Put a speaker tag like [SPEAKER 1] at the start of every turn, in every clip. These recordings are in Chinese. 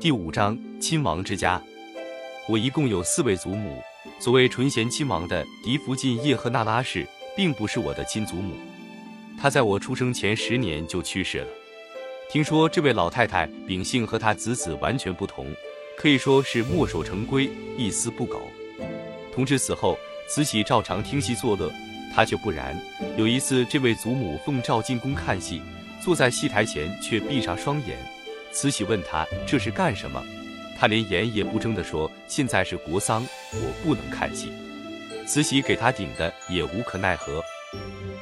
[SPEAKER 1] 第五章亲王之家。我一共有四位祖母。所谓纯贤亲王的嫡福晋叶赫那拉氏，并不是我的亲祖母。她在我出生前十年就去世了。听说这位老太太秉性和她子子完全不同，可以说是墨守成规，一丝不苟。同治死后，慈禧照常听戏作乐，她却不然。有一次，这位祖母奉诏进宫看戏，坐在戏台前却闭上双眼。慈禧问他这是干什么，他连言也不睁地说：“现在是国丧，我不能看戏。”慈禧给他顶的也无可奈何。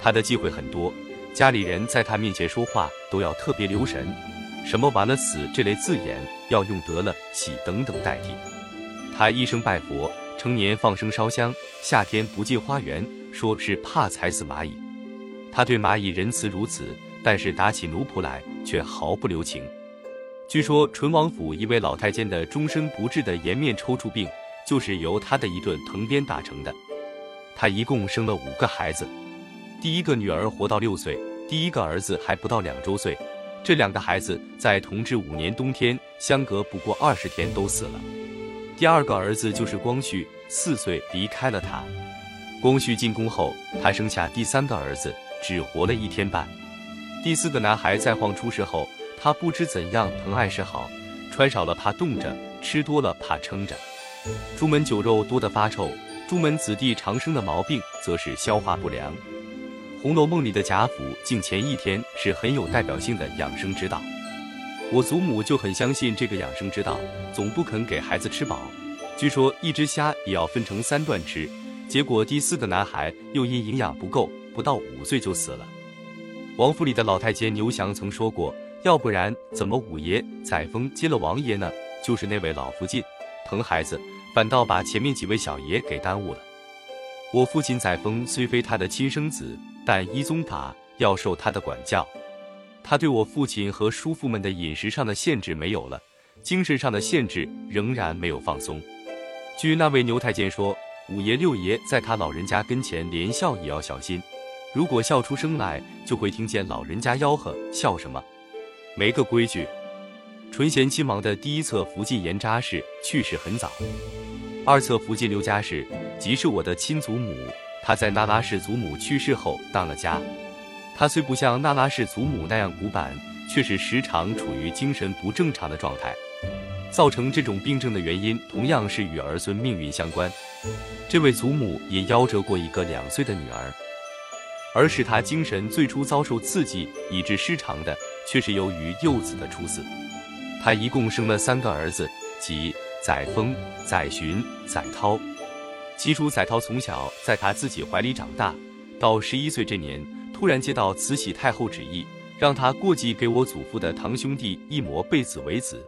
[SPEAKER 1] 他的忌讳很多，家里人在他面前说话都要特别留神，什么完了死这类字眼要用得了喜等等代替。他一生拜佛，成年放生烧香，夏天不进花园，说是怕踩死蚂蚁。他对蚂蚁仁慈如此，但是打起奴仆来却毫不留情。据说淳王府一位老太监的终身不治的颜面抽搐病，就是由他的一顿藤鞭打成的。他一共生了五个孩子，第一个女儿活到六岁，第一个儿子还不到两周岁。这两个孩子在同治五年冬天，相隔不过二十天都死了。第二个儿子就是光绪，四岁离开了他。光绪进宫后，他生下第三个儿子，只活了一天半。第四个男孩在晃出世后。他不知怎样疼爱是好，穿少了怕冻着，吃多了怕撑着。朱门酒肉多得发臭，朱门子弟常生的毛病则是消化不良。《红楼梦》里的贾府敬前一天是很有代表性的养生之道，我祖母就很相信这个养生之道，总不肯给孩子吃饱。据说一只虾也要分成三段吃，结果第四个男孩又因营养不够，不到五岁就死了。王府里的老太监牛祥曾说过。要不然怎么五爷载沣接了王爷呢？就是那位老福晋，疼孩子，反倒把前面几位小爷给耽误了。我父亲载沣虽非他的亲生子，但依宗法要受他的管教。他对我父亲和叔父们的饮食上的限制没有了，精神上的限制仍然没有放松。据那位牛太监说，五爷六爷在他老人家跟前连笑也要小心，如果笑出声来，就会听见老人家吆喝：“笑什么？”没个规矩。纯贤亲王的第一侧福晋严扎氏去世很早，二侧福晋刘家氏即是我的亲祖母。她在那拉氏祖母去世后当了家。她虽不像那拉氏祖母那样古板，却是时常处于精神不正常的状态。造成这种病症的原因，同样是与儿孙命运相关。这位祖母也夭折过一个两岁的女儿，而使她精神最初遭受刺激以致失常的。却是由于幼子的出死，他一共生了三个儿子，即载沣、载洵、载涛。起初载涛从小在他自己怀里长大，到十一岁这年，突然接到慈禧太后旨意，让他过继给我祖父的堂兄弟一模贝子为子。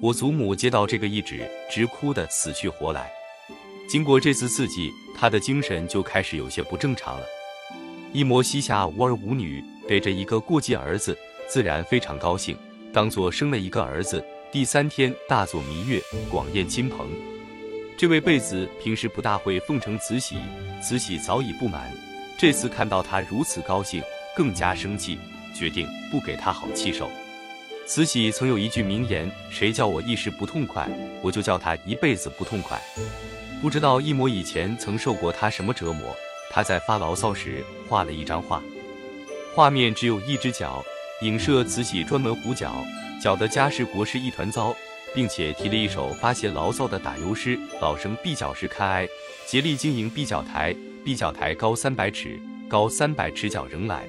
[SPEAKER 1] 我祖母接到这个懿旨，直哭得死去活来。经过这次刺激，他的精神就开始有些不正常了。一模膝下无儿无女，背着一个过继儿子。自然非常高兴，当做生了一个儿子。第三天大作弥月，广宴亲朋。这位贝子平时不大会奉承慈禧，慈禧早已不满。这次看到他如此高兴，更加生气，决定不给他好气受。慈禧曾有一句名言：“谁叫我一时不痛快，我就叫他一辈子不痛快。”不知道一模以前曾受过他什么折磨。他在发牢骚时画了一张画，画面只有一只脚。影射慈禧专门胡搅，搅得家事国事一团糟，并且提了一首发泄牢骚的打油诗：“老生必脚时开哀，竭力经营壁角台，壁角台高三百尺，高三百尺角仍来。”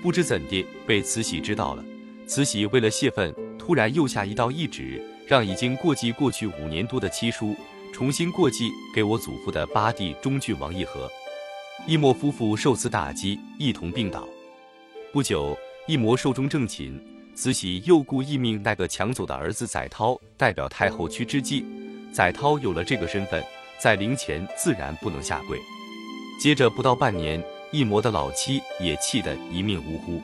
[SPEAKER 1] 不知怎地被慈禧知道了。慈禧为了泄愤，突然又下一道懿旨，让已经过继过去五年多的七叔重新过继给我祖父的八弟忠郡王奕和。奕莫夫妇受此打击，一同病倒。不久。一魔寿终正寝，慈禧又故意命那个抢走的儿子载涛代表太后去致祭。载涛有了这个身份，在灵前自然不能下跪。接着不到半年，一魔的老妻也气得一命呜呼。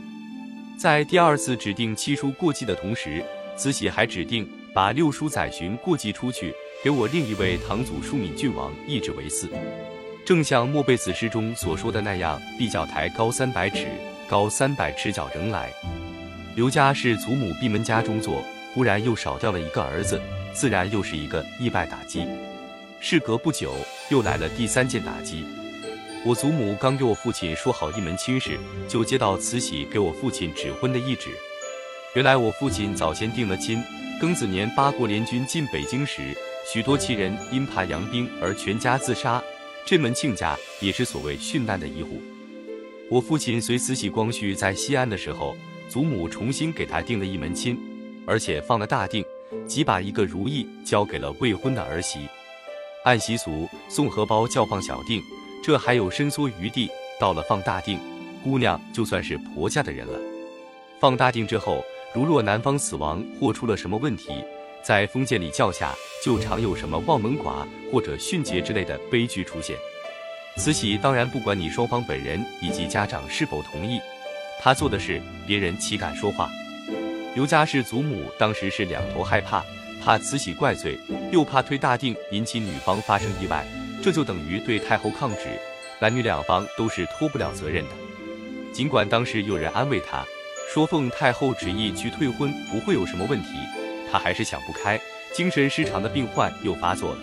[SPEAKER 1] 在第二次指定七叔过继的同时，慈禧还指定把六叔载洵过继出去，给我另一位堂祖淑敏郡王懿旨为嗣。正像莫贝子诗中所说的那样，壁角台高三百尺。高三百尺角仍来。刘家是祖母闭门家中坐，忽然又少掉了一个儿子，自然又是一个意外打击。事隔不久，又来了第三件打击。我祖母刚给我父亲说好一门亲事，就接到慈禧给我父亲指婚的懿旨。原来我父亲早先定了亲，庚子年八国联军进北京时，许多旗人因怕洋兵而全家自杀。这门亲家也是所谓殉难的一户。我父亲随慈禧光绪在西安的时候，祖母重新给他定了一门亲，而且放了大定，即把一个如意交给了未婚的儿媳。按习俗送荷包叫放小定，这还有伸缩余地。到了放大定，姑娘就算是婆家的人了。放大定之后，如若男方死亡或出了什么问题，在封建礼教下，就常有什么望门寡或者殉节之类的悲剧出现。慈禧当然不管你双方本人以及家长是否同意，她做的是别人岂敢说话。刘家氏祖母当时是两头害怕。怕慈禧怪罪，又怕推大定引起女方发生意外，这就等于对太后抗旨，男女两方都是脱不了责任的。尽管当时有人安慰她，说奉太后旨意去退婚不会有什么问题，她还是想不开，精神失常的病患又发作了。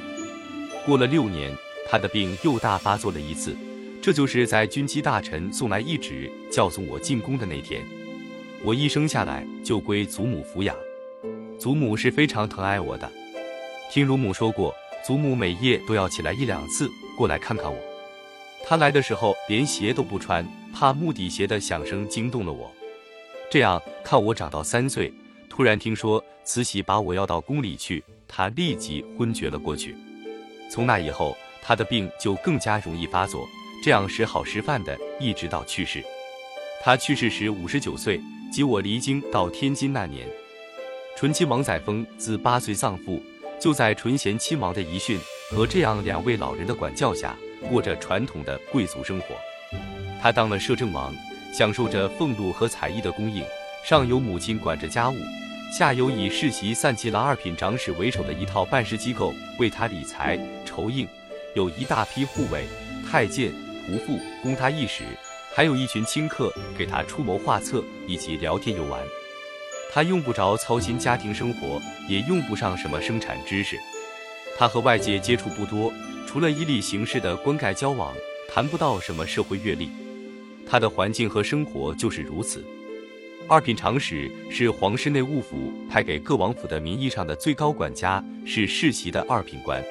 [SPEAKER 1] 过了六年，他的病又大发作了一次，这就是在军机大臣送来懿旨叫送我进宫的那天，我一生下来就归祖母抚养。祖母是非常疼爱我的，听乳母说过，祖母每夜都要起来一两次过来看看我。她来的时候连鞋都不穿，怕木底鞋的响声惊动了我。这样看我长到三岁，突然听说慈禧把我要到宫里去，她立即昏厥了过去。从那以后，他的病就更加容易发作，这样时好时犯的，一直到去世。他去世时五十九岁，即我离京到天津那年。醇亲王载沣自八岁丧父，就在纯贤亲王的遗训和这样两位老人的管教下，过着传统的贵族生活。他当了摄政王，享受着俸禄和彩衣的供应，上有母亲管着家务，下有以世袭散骑郎二品长史为首的一套办事机构为他理财筹应，有一大批护卫、太监、仆妇供他议时，还有一群亲客给他出谋划策以及聊天游玩。他用不着操心家庭生活，也用不上什么生产知识。他和外界接触不多，除了依例行事的官盖交往，谈不到什么社会阅历。他的环境和生活就是如此。二品长史是皇室内务府派给各王府的名义上的最高管家，是世袭的二品官。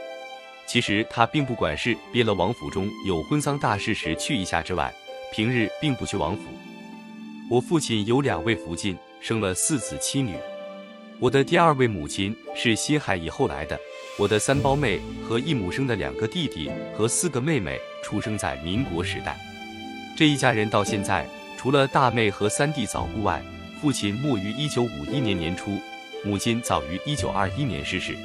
[SPEAKER 1] 其实他并不管事，憋了王府中有婚丧大事时去一下之外，平日并不去王府。我父亲有两位福晋。生了四子七女，我的第二位母亲是辛亥以后来的。我的三胞妹和一母生的两个弟弟和四个妹妹出生在民国时代。这一家人到现在，除了大妹和三弟早故外，父亲没于一九五一年年初，母亲早于一九二一年逝世。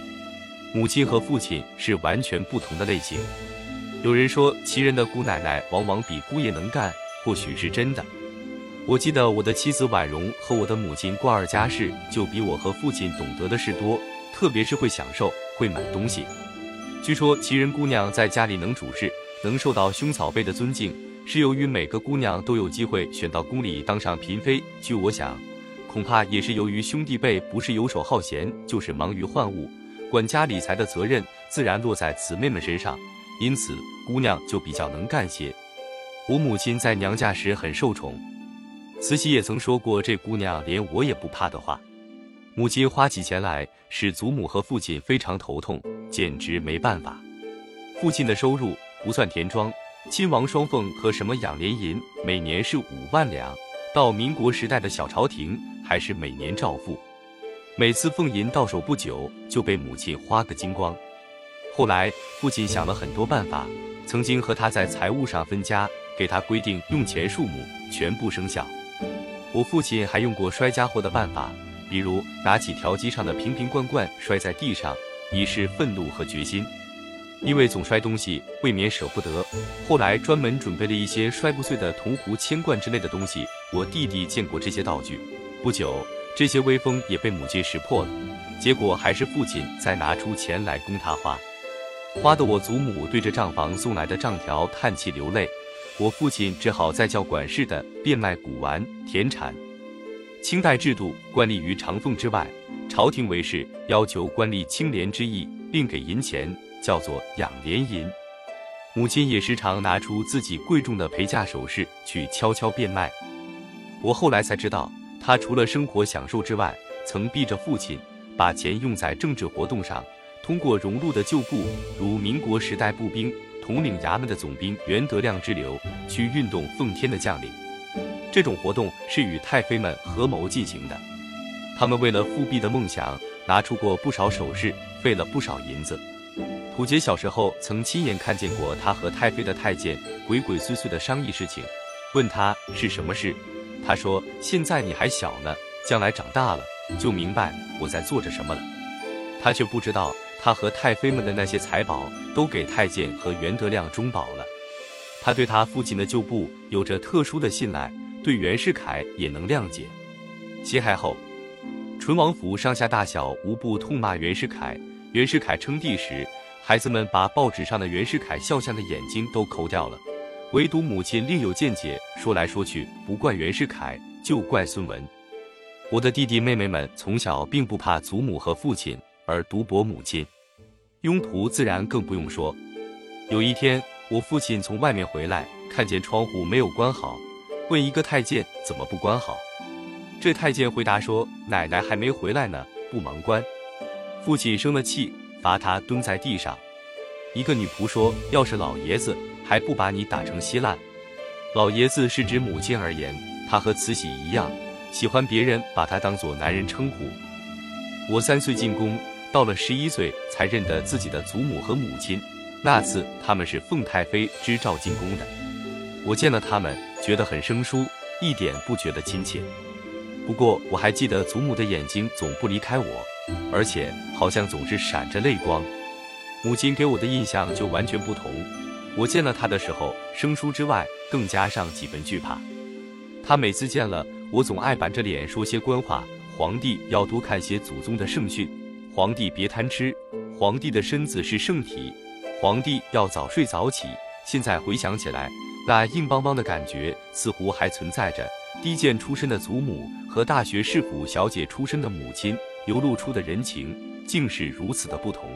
[SPEAKER 1] 母亲和父亲是完全不同的类型。有人说，其人的姑奶奶往往比姑爷能干，或许是真的。我记得我的妻子婉容和我的母亲过二家事，就比我和父亲懂得的事多，特别是会享受、会买东西。据说齐人姑娘在家里能主事，能受到兄嫂辈的尊敬，是由于每个姑娘都有机会选到宫里当上嫔妃。据我想，恐怕也是由于兄弟辈不是游手好闲，就是忙于宦物，管家理财的责任自然落在姊妹们身上，因此姑娘就比较能干些。我母亲在娘家时很受宠。慈禧也曾说过这姑娘连我也不怕的话。母亲花起钱来，使祖母和父亲非常头痛，简直没办法。父亲的收入不算田庄，亲王双凤和什么养廉银，每年是五万两。到民国时代的小朝廷，还是每年照付。每次俸银到手不久，就被母亲花个精光。后来父亲想了很多办法，曾经和他在财务上分家，给他规定用钱数目，全部生效。我父亲还用过摔家伙的办法，比如拿起条机上的瓶瓶罐罐摔在地上，以示愤怒和决心。因为总摔东西，未免舍不得。后来专门准备了一些摔不碎的铜壶、铅罐之类的东西。我弟弟见过这些道具。不久，这些威风也被母亲识破了。结果还是父亲再拿出钱来供他花，花的我祖母对着账房送来的账条叹气流泪。我父亲只好再叫管事的变卖古玩田产。清代制度惯例于长俸之外，朝廷为事要求官吏清廉之意，并给银钱，叫做养廉银。母亲也时常拿出自己贵重的陪嫁首饰去悄悄变卖。我后来才知道，他除了生活享受之外，曾逼着父亲把钱用在政治活动上，通过融入的旧部，如民国时代步兵统领衙门的总兵袁德亮之流，去运动奉天的将领。这种活动是与太妃们合谋进行的。他们为了复辟的梦想，拿出过不少首饰，费了不少银子。溥杰小时候曾亲眼看见过他和太妃的太监鬼鬼祟祟的商议事情，问他是什么事，他说：“现在你还小呢，将来长大了就明白我在做着什么了。”他却不知道，他和太妃们的那些财宝都给太监和袁德亮中饱了。他对他父亲的旧部有着特殊的信赖，对袁世凯也能谅解。西害后。淳王府上下大小无不痛骂袁世凯。袁世凯称帝时，孩子们把报纸上的袁世凯肖像的眼睛都抠掉了，唯独母亲另有见解，说来说去不怪袁世凯，就怪孙文。我的弟弟妹妹们从小并不怕祖母和父亲，而独博母亲。庸仆自然更不用说。有一天，我父亲从外面回来，看见窗户没有关好，问一个太监怎么不关好。这太监回答说：“奶奶还没回来呢，不忙关。”父亲生了气，罚他蹲在地上。一个女仆说：“要是老爷子，还不把你打成稀烂？”老爷子是指母亲而言，他和慈禧一样，喜欢别人把他当做男人称呼。我三岁进宫，到了十一岁才认得自己的祖母和母亲。那次他们是奉太妃之诏进宫的，我见了他们，觉得很生疏，一点不觉得亲切。不过我还记得祖母的眼睛总不离开我，而且好像总是闪着泪光。母亲给我的印象就完全不同。我见了他的时候，生疏之外更加上几分惧怕。他每次见了我，总爱板着脸说些官话。皇帝要多看些祖宗的圣训，皇帝别贪吃，皇帝的身子是圣体，皇帝要早睡早起。现在回想起来，那硬邦邦的感觉似乎还存在着。低贱出身的祖母和大学士府小姐出身的母亲流露出的人情，竟是如此的不同。